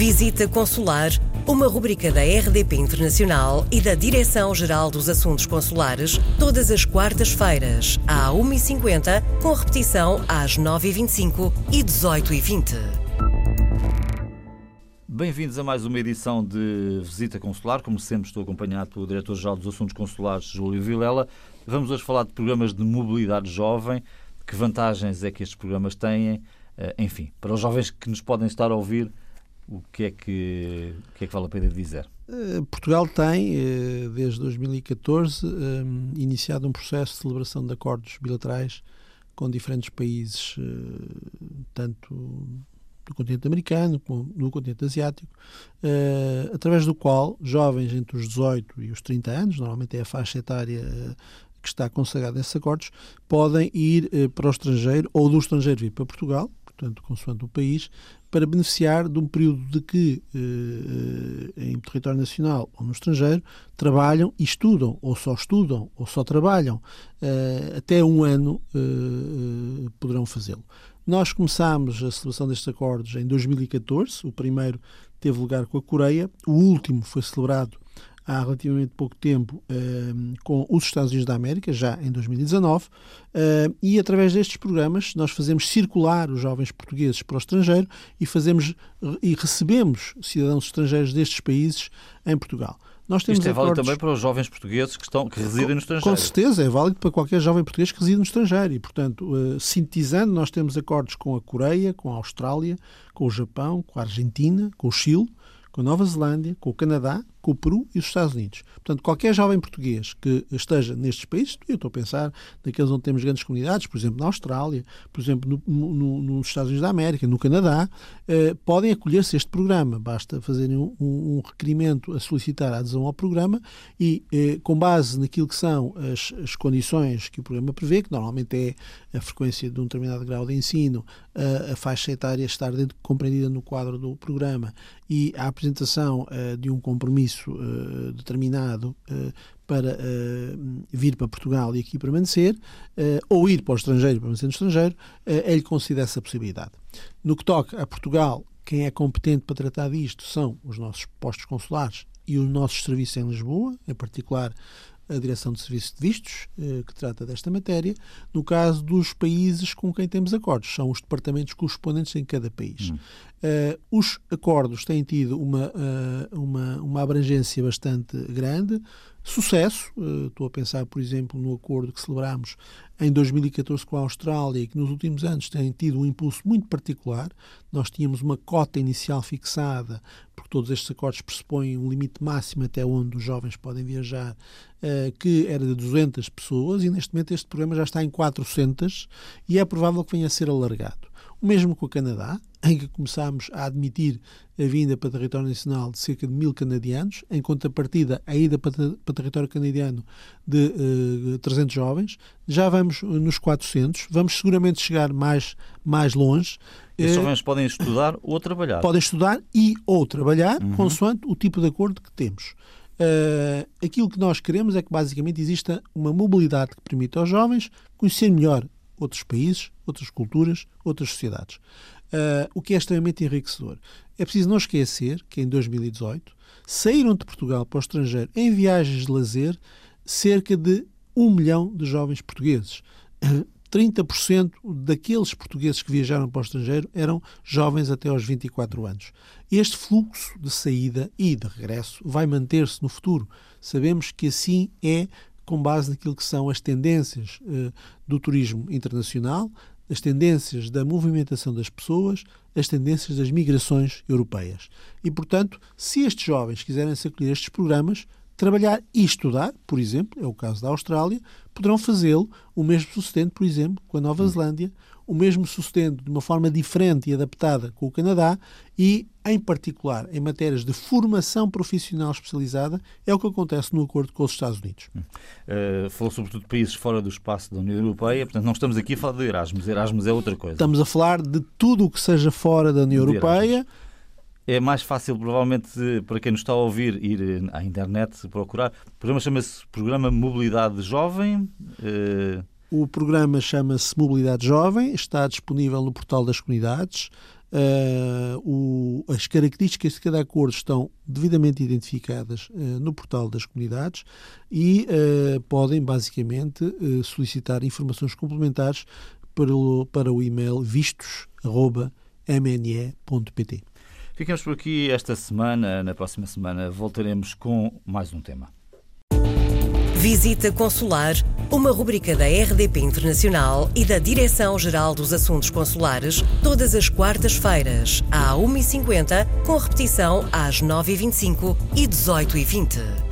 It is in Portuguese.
Visita Consular, uma rubrica da RDP Internacional e da Direção-Geral dos Assuntos Consulares, todas as quartas-feiras, à 1h50, com repetição às 9h25 e 18h20. Bem-vindos a mais uma edição de Visita Consular. Como sempre, estou acompanhado pelo Diretor-Geral dos Assuntos Consulares, Júlio Vilela. Vamos hoje falar de programas de mobilidade jovem. Que vantagens é que estes programas têm? Eh, enfim, para os jovens que nos podem estar a ouvir, o que é que, o que, é que vale a pena dizer? Eh, Portugal tem, eh, desde 2014, iniciado um processo de celebração de acordos bilaterais com diferentes países, tanto do continente americano como do continente asiático, através do qual jovens entre os 18 e os 30 anos, normalmente é a faixa etária que está consagrada nesses acordos, podem ir para o estrangeiro ou do estrangeiro vir para Portugal, portanto, consoante o país, para beneficiar de um período de que, eh, eh, em território nacional ou no estrangeiro, trabalham e estudam, ou só estudam, ou só trabalham, eh, até um ano poderão fazê-lo. Nós começámos a celebração destes acordos em 2014, o primeiro teve lugar com a Coreia, o último foi celebrado há relativamente pouco tempo uh, com os Estados Unidos da América, já em 2019, uh, e através destes programas nós fazemos circular os jovens portugueses para o estrangeiro e fazemos e recebemos cidadãos estrangeiros destes países em Portugal. Nós temos Isto é válido também para os jovens portugueses que, estão, que residem no estrangeiro. Com certeza, é válido para qualquer jovem português que reside no estrangeiro. E, portanto, uh, sintetizando, nós temos acordos com a Coreia, com a Austrália, com o Japão, com a Argentina, com o Chile, com a Nova Zelândia, com o Canadá, com o Peru e os Estados Unidos. Portanto, qualquer jovem português que esteja nestes países, eu estou a pensar naqueles onde temos grandes comunidades, por exemplo, na Austrália, por exemplo, no, no, nos Estados Unidos da América, no Canadá, eh, podem acolher-se este programa. Basta fazerem um, um, requerimento a solicitar a adesão ao programa e, eh, com base naquilo que são as, as, condições que o programa prevê, que normalmente é a frequência de um determinado grau de ensino, a, a faixa etária estar dentro, compreendida no quadro do programa e a apresentação uh, de um compromisso compromisso uh, determinado uh, para uh, vir para Portugal e aqui permanecer, ou ir para o estrangeiro e permanecer no estrangeiro, ele concede essa possibilidade. No que toca a Portugal, quem é competente para tratar disto são os nossos postos consulares e os nossos serviços em Lisboa, em particular a Direção de Serviços de Vistos, que trata desta matéria, no caso dos países com quem temos acordos, são os departamentos correspondentes em cada país. Hum. Uh, os acordos têm tido uma, uh, uma, uma abrangência bastante grande, sucesso. Uh, estou a pensar, por exemplo, no acordo que celebramos em 2014 com a Austrália que nos últimos anos tem tido um impulso muito particular. Nós tínhamos uma cota inicial fixada, porque todos estes acordos pressupõem um limite máximo até onde os jovens podem viajar, que era de 200 pessoas e neste momento este programa já está em 400 e é provável que venha a ser alargado. O mesmo com o Canadá, em que começámos a admitir a vinda para território nacional de cerca de mil canadianos, em contrapartida a ida para, para território canadiano de uh, eh, 300 jovens. Já vamos nos 400, vamos seguramente chegar mais, mais longe. Esses uh, jovens podem estudar ou trabalhar? Podem estudar e ou trabalhar, uhum. consoante o tipo de acordo que temos. Uh, aquilo que nós queremos é que basicamente exista uma mobilidade que permita aos jovens conhecer melhor outros países, outras culturas, outras sociedades. Uh, o que é extremamente enriquecedor. É preciso não esquecer que em 2018 saíram de Portugal para o estrangeiro em viagens de lazer cerca de um milhão de jovens portugueses. 30% daqueles portugueses que viajaram para o estrangeiro eram jovens até aos 24 anos. Este fluxo de saída e de regresso vai manter-se no futuro. Sabemos que assim é com base naquilo que são as tendências uh, do turismo internacional, as tendências da movimentação das pessoas, as tendências das migrações europeias. E, portanto, se estes jovens quiserem se acolher a estes programas, trabalhar e estudar, por exemplo, é o caso da Austrália, poderão fazê-lo o mesmo sucedendo, por exemplo, com a Nova Zelândia, o mesmo sucedendo de uma forma diferente e adaptada com o Canadá e, em particular, em matérias de formação profissional especializada, é o que acontece no acordo com os Estados Unidos. Uh, falou sobretudo de países fora do espaço da União Europeia, portanto não estamos aqui a falar de Erasmus. Erasmus é outra coisa. Estamos a falar de tudo o que seja fora da União Europeia. É mais fácil, provavelmente, para quem nos está a ouvir, ir eh, à internet procurar. O programa chama-se Programa Mobilidade Jovem. Uh... O programa chama-se Mobilidade Jovem, está disponível no portal das comunidades. Uh, o, as características de cada acordo estão devidamente identificadas uh, no portal das comunidades e uh, podem, basicamente, solicitar informações complementares para o, para o e-mail vistos.mne.pt. Ficamos por aqui esta semana. Na próxima semana voltaremos com mais um tema. Visita Consular, uma rubrica da RDP Internacional e da Direção-Geral dos Assuntos Consulares, todas as quartas-feiras, às 1h50, com repetição às 9h25 e 18h20.